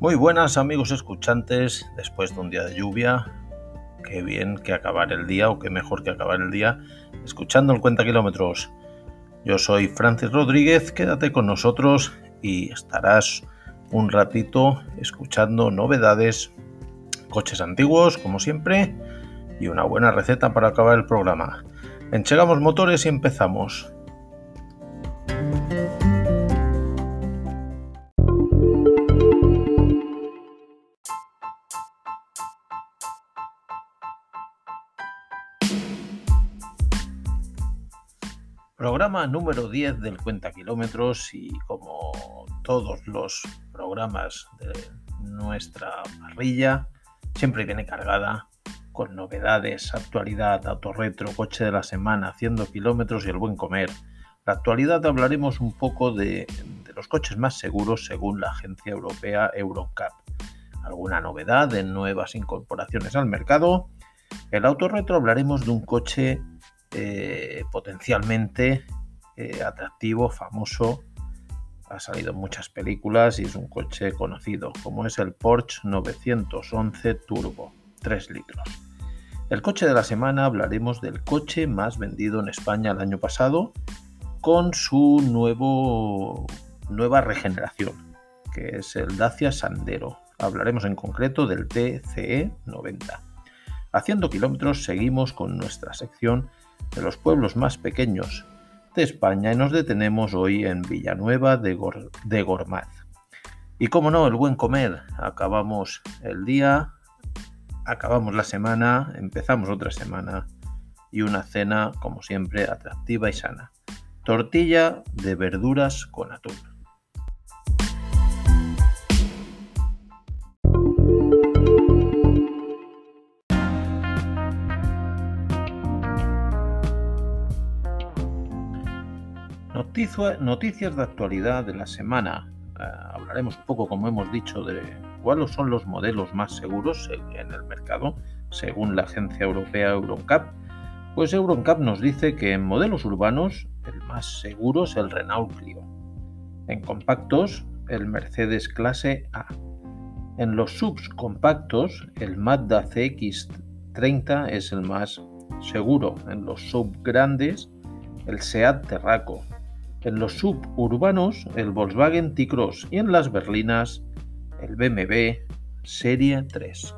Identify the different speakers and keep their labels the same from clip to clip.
Speaker 1: Muy buenas amigos escuchantes, después de un día de lluvia, qué bien que acabar el día o qué mejor que acabar el día escuchando el cuenta kilómetros. Yo soy Francis Rodríguez, quédate con nosotros y estarás un ratito escuchando novedades, coches antiguos como siempre y una buena receta para acabar el programa. Enchegamos motores y empezamos. Número 10 del Cuenta Kilómetros y como todos los programas de nuestra parrilla, siempre viene cargada con novedades, actualidad, autorretro, coche de la semana, haciendo kilómetros y el buen comer. La actualidad hablaremos un poco de, de los coches más seguros según la agencia europea Euroncap. Alguna novedad en nuevas incorporaciones al mercado. El autorretro hablaremos de un coche eh, potencialmente eh, atractivo, famoso. Ha salido en muchas películas y es un coche conocido, como es el Porsche 911 Turbo, 3 litros. El coche de la semana hablaremos del coche más vendido en España el año pasado, con su nuevo, nueva regeneración, que es el Dacia Sandero. Hablaremos en concreto del TCE 90. Haciendo kilómetros seguimos con nuestra sección de los pueblos más pequeños de España y nos detenemos hoy en Villanueva de, Gormaz. Y como no, el buen comer. Acabamos el día, acabamos la semana, empezamos otra semana y una cena, como siempre, atractiva y sana. Tortilla de verduras con atún. Noticias de actualidad de la semana. Eh, hablaremos un poco, como hemos dicho, de cuáles son los modelos más seguros en el mercado, según la agencia europea Euroncap. Pues Euroncap nos dice que en modelos urbanos el más seguro es el Renault Clio. En compactos, el Mercedes clase A. En los subs compactos, el Mazda CX30 es el más seguro. En los sub grandes, el Seat Terraco en los suburbanos el Volkswagen T-Cross y en las berlinas el BMW Serie 3.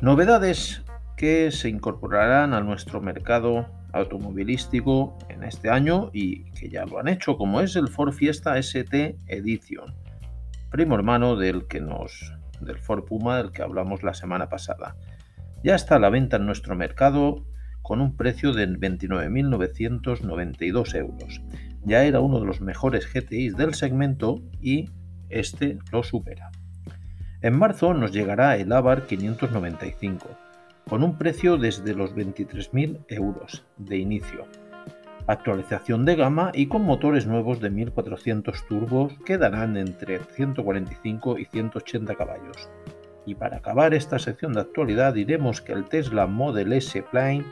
Speaker 1: Novedades que se incorporarán a nuestro mercado automovilístico en este año y que ya lo han hecho, como es el Ford Fiesta ST Edition, primo hermano del que nos del Ford Puma del que hablamos la semana pasada. Ya está a la venta en nuestro mercado con un precio de 29.992 euros. Ya era uno de los mejores GTIs del segmento y este lo supera. En marzo nos llegará el Avar 595, con un precio desde los 23.000 euros de inicio. Actualización de gama y con motores nuevos de 1400 turbos que darán entre 145 y 180 caballos. Y para acabar esta sección de actualidad diremos que el Tesla Model S Plain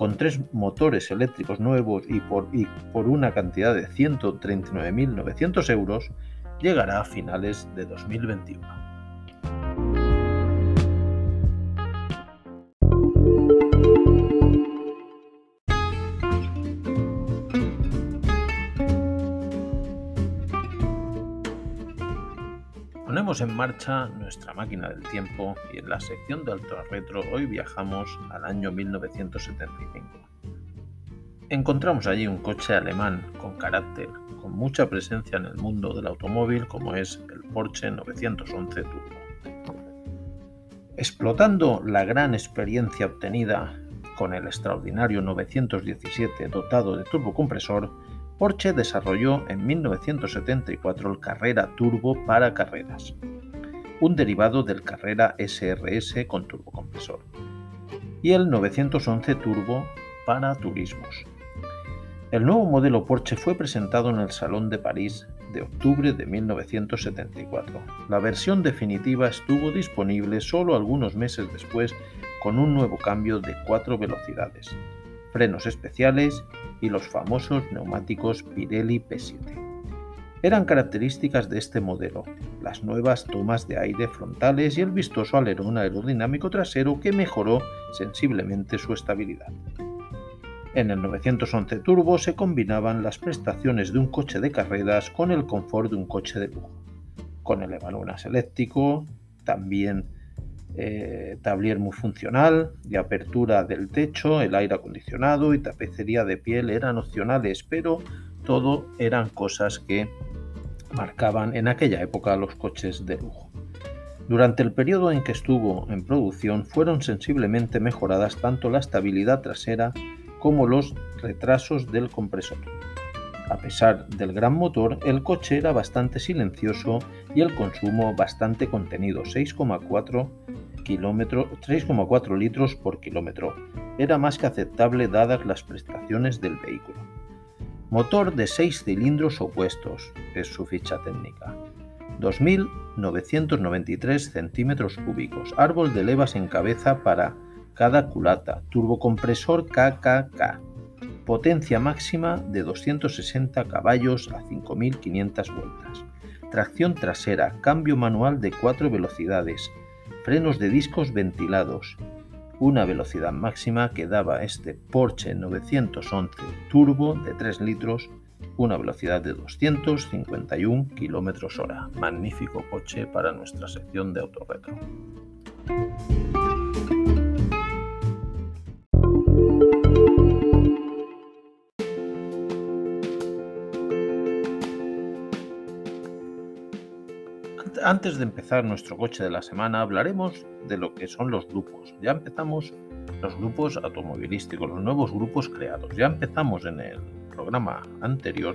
Speaker 1: con tres motores eléctricos nuevos y por, una cantidad de 139.900 euros, llegará a finales de 2021. Ponemos en marcha nuestra máquina del tiempo y en la sección de Alto Retro hoy viajamos al año 1975. Encontramos allí un coche alemán con carácter, con mucha presencia en el mundo del automóvil como es el Porsche 911 Turbo. Explotando la gran experiencia obtenida con el extraordinario 917 dotado de turbocompresor, Porsche desarrolló en 1974 el Carrera Turbo para carreras, un derivado del Carrera SRS con turbocompresor, y el 911 Turbo para turismos. El nuevo modelo Porsche fue presentado en el Salón de París de octubre de 1974. La versión definitiva estuvo disponible solo algunos meses después con un nuevo cambio de cuatro velocidades, frenos especiales y los famosos neumáticos Pirelli P7. Eran características de este modelo, las nuevas tomas de aire frontales y el vistoso alerón aerodinámico trasero que mejoró sensiblemente su estabilidad. En el 911 Turbo se combinaban las prestaciones de un coche de carreras con el confort de un coche de lujo, con el eléctrico, también eh, tablier muy funcional y apertura del techo, el aire acondicionado y tapicería de piel eran opcionales, pero todo eran cosas que marcaban en aquella época los coches de lujo. Durante el periodo en que estuvo en producción fueron sensiblemente mejoradas tanto la estabilidad trasera como los retrasos del compresor. A pesar del gran motor, el coche era bastante silencioso y el consumo bastante contenido, 6,4 3,4 litros por kilómetro. Era más que aceptable dadas las prestaciones del vehículo. Motor de 6 cilindros opuestos es su ficha técnica. 2.993 centímetros cúbicos. Árbol de levas en cabeza para cada culata. Turbocompresor KKK. Potencia máxima de 260 caballos a 5.500 vueltas. Tracción trasera. Cambio manual de 4 velocidades. Frenos de discos ventilados una velocidad máxima que daba este Porsche 911 Turbo de 3 litros, una velocidad de 251 km hora. Magnífico coche para nuestra sección de autorretro. Antes de empezar nuestro coche de la semana, hablaremos de lo que son los grupos. Ya empezamos los grupos automovilísticos, los nuevos grupos creados. Ya empezamos en el programa anterior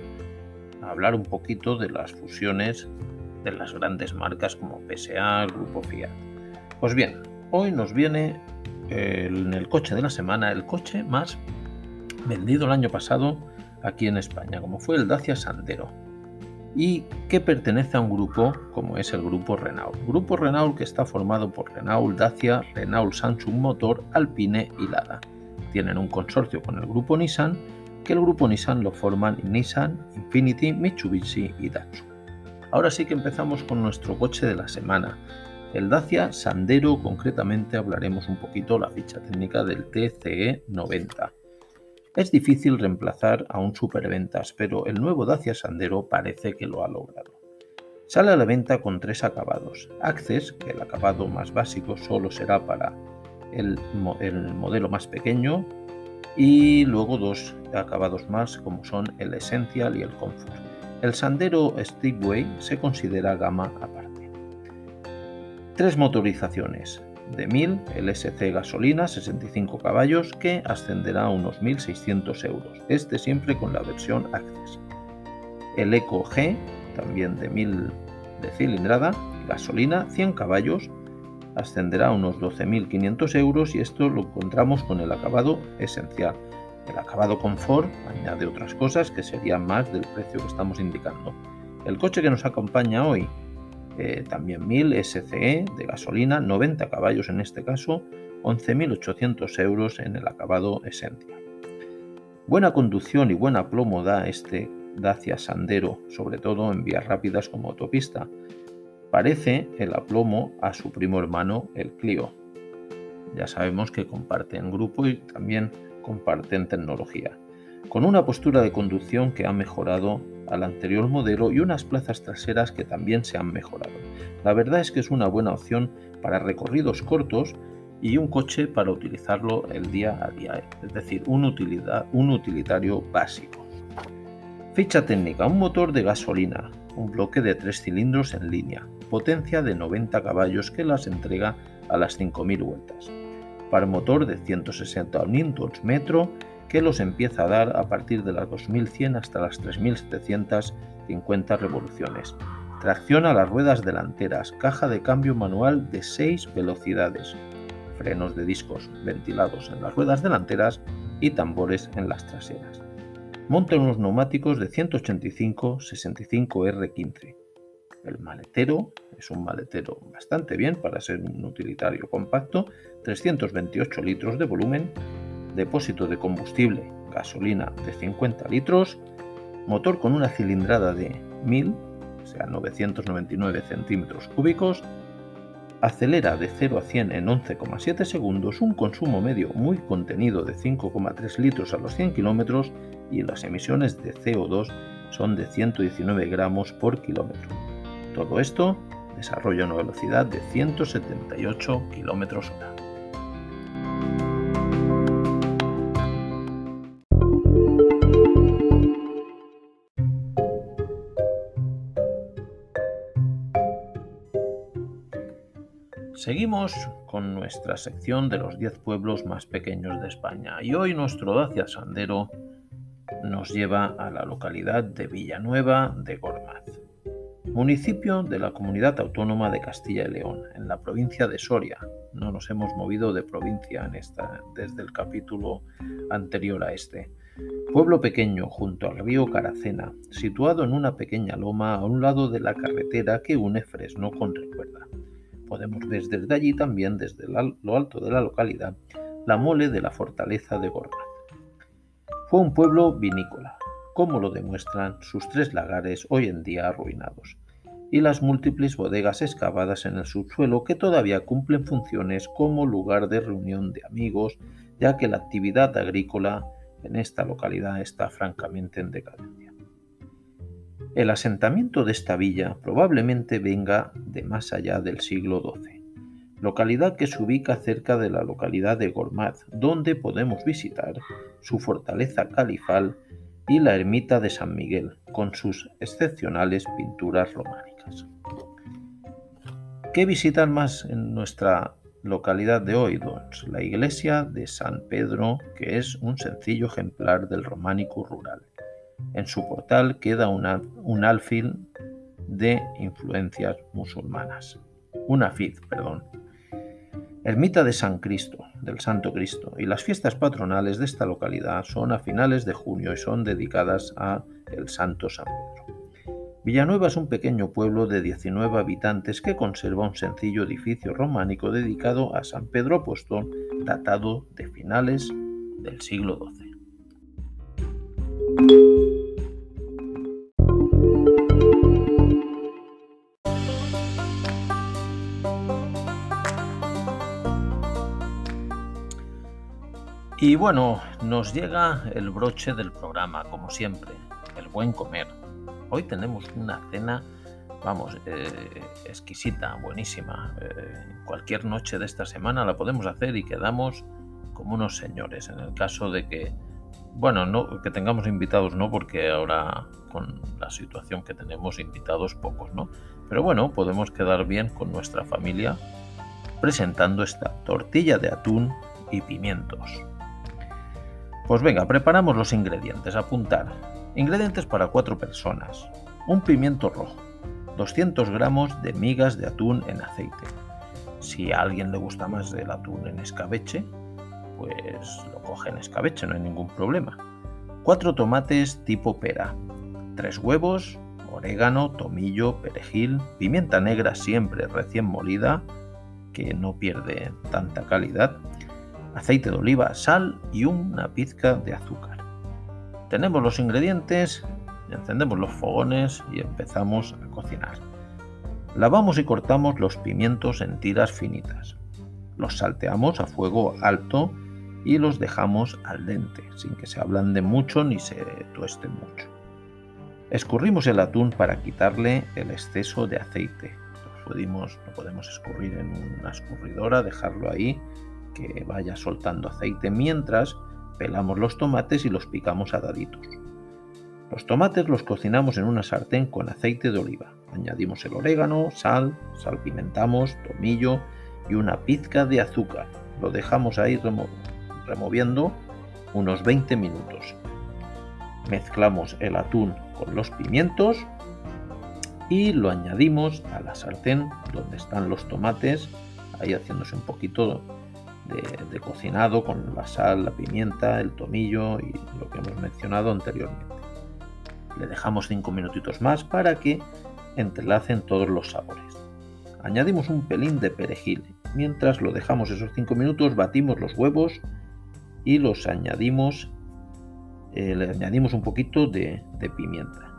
Speaker 1: a hablar un poquito de las fusiones de las grandes marcas como PSA, Grupo Fiat. Pues bien, hoy nos viene en el coche de la semana el coche más vendido el año pasado aquí en España, como fue el Dacia Sandero y que pertenece a un grupo como es el grupo Renault. Grupo Renault que está formado por Renault, Dacia, Renault Samsung Motor, Alpine y Lada. Tienen un consorcio con el grupo Nissan, que el grupo Nissan lo forman Nissan, Infiniti, Mitsubishi y Datsun. Ahora sí que empezamos con nuestro coche de la semana. El Dacia Sandero, concretamente hablaremos un poquito la ficha técnica del TCE 90 es difícil reemplazar a un superventas, pero el nuevo Dacia Sandero parece que lo ha logrado. Sale a la venta con tres acabados. Access, que el acabado más básico solo será para el, modelo más pequeño, y luego dos acabados más como son el Essential y el Comfort. El Sandero Steepway se considera gama aparte. Tres motorizaciones, de 1000, el SC gasolina 65 caballos que ascenderá a unos 1.600 euros, este siempre con la versión Access. El Eco G, también de 1000 de cilindrada, gasolina 100 caballos, ascenderá a unos 12.500 euros y esto lo encontramos con el acabado esencial. El acabado confort añade otras cosas que serían más del precio que estamos indicando. El coche que nos acompaña hoy, eh, también 1000 SCE de gasolina, 90 caballos en este caso, 11.800 euros en el acabado Essentia. Buena conducción y buen aplomo da este Dacia Sandero, sobre todo en vías rápidas como autopista. Parece el aplomo a su primo hermano, el Clio. Ya sabemos que comparten grupo y también comparten tecnología con una postura de conducción que ha mejorado al anterior modelo y unas plazas traseras que también se han mejorado. La verdad es que es una buena opción para recorridos cortos y un coche para utilizarlo el día a día, es decir, un, utilidad, un utilitario básico. Ficha técnica, un motor de gasolina, un bloque de tres cilindros en línea, potencia de 90 caballos que las entrega a las 5.000 vueltas. Para motor de 160 Nm que los empieza a dar a partir de las 2100 hasta las 3750 revoluciones. Tracción a las ruedas delanteras, caja de cambio manual de 6 velocidades, frenos de discos ventilados en las ruedas delanteras y tambores en las traseras. Monta unos neumáticos de 185-65R15. El maletero es un maletero bastante bien para ser un utilitario compacto, 328 litros de volumen depósito de combustible, gasolina de 50 litros, motor con una cilindrada de 1000, o sea, 999 centímetros cúbicos, acelera de 0 a 100 en 11,7 segundos, un consumo medio muy contenido de 5,3 litros a los 100 kilómetros y las emisiones de CO2 son de 119 gramos por kilómetro. Todo esto desarrolla una velocidad de 178 kilómetros hora. Seguimos con nuestra sección de los 10 pueblos más pequeños de España y hoy nuestro Dacia Sandero nos lleva a la localidad de Villanueva de Gormaz, municipio de la Comunidad Autónoma de Castilla y León, en la provincia de Soria. No nos hemos movido de provincia en esta, desde el capítulo anterior a este. Pueblo pequeño junto al río Caracena, situado en una pequeña loma a un lado de la carretera que une Fresno con Recuerda. Podemos ver desde allí también, desde lo alto de la localidad, la mole de la fortaleza de Gormaz. Fue un pueblo vinícola, como lo demuestran sus tres lagares hoy en día arruinados, y las múltiples bodegas excavadas en el subsuelo que todavía cumplen funciones como lugar de reunión de amigos, ya que la actividad agrícola en esta localidad está francamente en decadencia. El asentamiento de esta villa probablemente venga de más allá del siglo XII, localidad que se ubica cerca de la localidad de Gormaz, donde podemos visitar su fortaleza califal y la ermita de San Miguel, con sus excepcionales pinturas románicas. ¿Qué visitan más en nuestra localidad de hoy? La iglesia de San Pedro, que es un sencillo ejemplar del románico rural en su portal queda un alfil de influencias musulmanas. Una fid, perdón. Ermita de San Cristo, del Santo Cristo, y las fiestas patronales de esta localidad son a finales de junio y son dedicadas a el Santo San Pedro. Villanueva es un pequeño pueblo de 19 habitantes que conserva un sencillo edificio románico dedicado a San Pedro Apóstol, datado de finales del siglo XII. Y bueno, nos llega el broche del programa, como siempre, el buen comer. Hoy tenemos una cena, vamos, eh, exquisita, buenísima. Eh, cualquier noche de esta semana la podemos hacer y quedamos como unos señores. En el caso de que, bueno, no que tengamos invitados, no, porque ahora con la situación que tenemos invitados pocos, ¿no? Pero bueno, podemos quedar bien con nuestra familia presentando esta tortilla de atún y pimientos. Pues venga, preparamos los ingredientes. Apuntar. Ingredientes para cuatro personas. Un pimiento rojo. 200 gramos de migas de atún en aceite. Si a alguien le gusta más el atún en escabeche, pues lo coge en escabeche, no hay ningún problema. Cuatro tomates tipo pera. Tres huevos, orégano, tomillo, perejil, pimienta negra siempre recién molida, que no pierde tanta calidad, aceite de oliva, sal y una pizca de azúcar. Tenemos los ingredientes, encendemos los fogones y empezamos a cocinar. Lavamos y cortamos los pimientos en tiras finitas. Los salteamos a fuego alto y los dejamos al dente, sin que se ablande mucho ni se tueste mucho. Escurrimos el atún para quitarle el exceso de aceite. Lo podemos, podemos escurrir en una escurridora, dejarlo ahí que vaya soltando aceite mientras pelamos los tomates y los picamos a daditos. Los tomates los cocinamos en una sartén con aceite de oliva. Añadimos el orégano, sal, salpimentamos, tomillo y una pizca de azúcar. Lo dejamos ahí removiendo unos 20 minutos. Mezclamos el atún con los pimientos y lo añadimos a la sartén donde están los tomates, ahí haciéndose un poquito de, cocinado con la sal, la pimienta, el tomillo y lo que hemos mencionado anteriormente. Le dejamos 5 minutitos más para que entrelacen todos los sabores. Añadimos un pelín de perejil. Mientras lo dejamos esos 5 minutos, batimos los huevos y los añadimos, eh, le añadimos un poquito de, pimienta.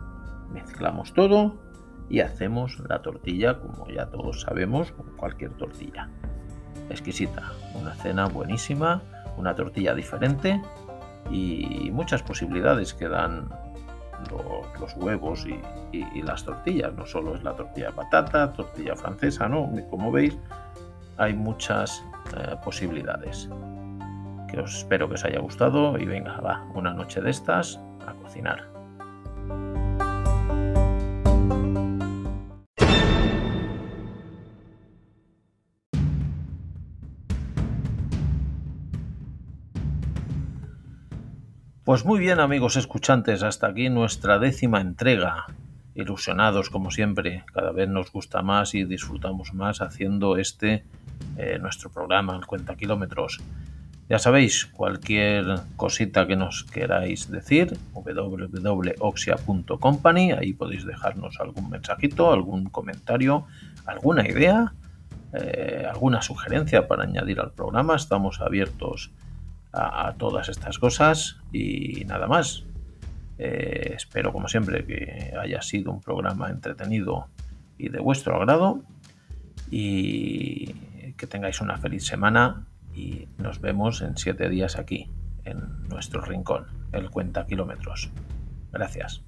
Speaker 1: Mezclamos todo y hacemos la tortilla, como ya todos sabemos, con cualquier tortilla. Exquisita, una cena buenísima, una tortilla diferente y muchas posibilidades que dan los, huevos y, las tortillas. No solo es la tortilla de patata, tortilla francesa, ¿no? Como veis, hay muchas eh, posibilidades. Que os espero que os haya gustado y venga, va, una noche de estas a cocinar. Pues muy bien amigos escuchantes, hasta aquí nuestra décima entrega. Ilusionados como siempre, cada vez nos gusta más y disfrutamos más haciendo este eh, nuestro programa, el Cuenta Kilómetros. Ya sabéis, cualquier cosita que nos queráis decir, www.oxia.company, ahí podéis dejarnos algún mensajito, algún comentario, alguna idea, eh, alguna sugerencia para añadir al programa. Estamos abiertos a, todas estas cosas y nada más. Eh, espero como siempre que haya sido un programa entretenido y de vuestro agrado y que tengáis una feliz semana y nos vemos en siete días aquí en nuestro rincón, el cuenta kilómetros. Gracias.